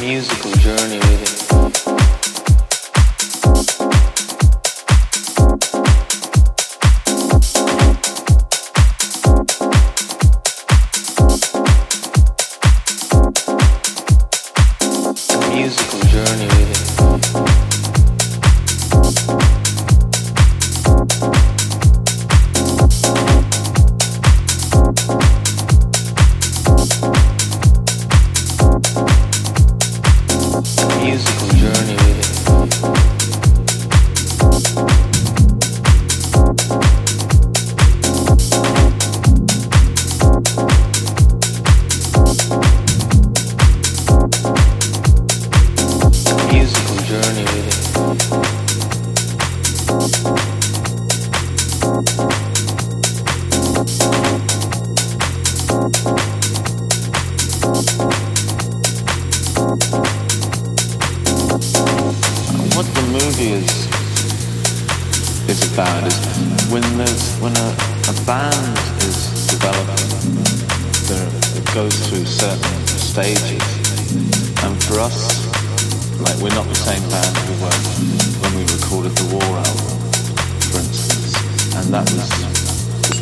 musical journey, really. A musical journey, really.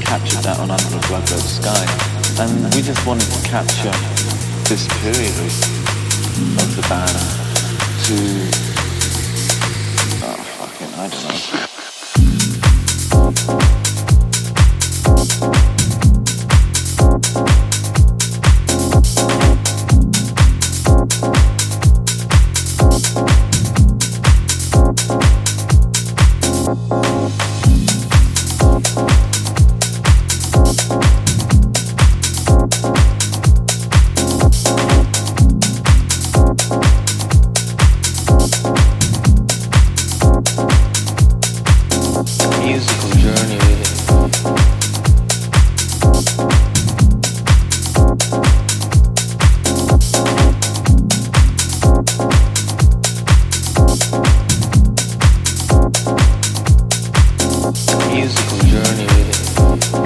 Captured that on Under a Blood Red Sky, and we just wanted to capture this period of, the band to Oh, fucking, I don't know. Journey, really. What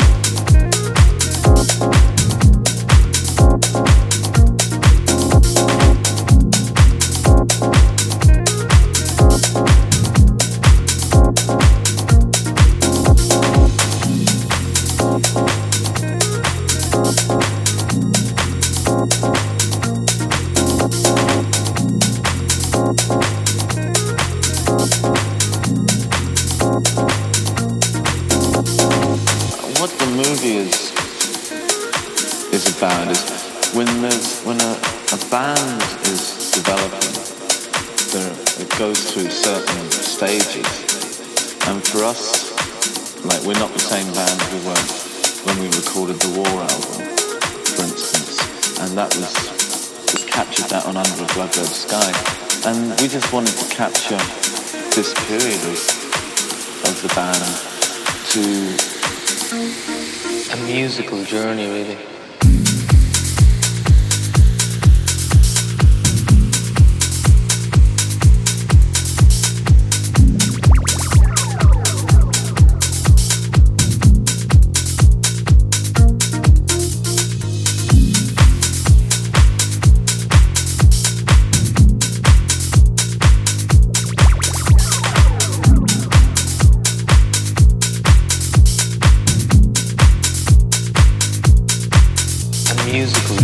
is is when there's when a, a band is developing, there, it goes through certain stages, and for us, like we're not the same band we were when we recorded the War album, for instance, and that was captured that on Under a Blood Red Sky, and we just wanted to capture this period of, of the band to a musical journey, really. musical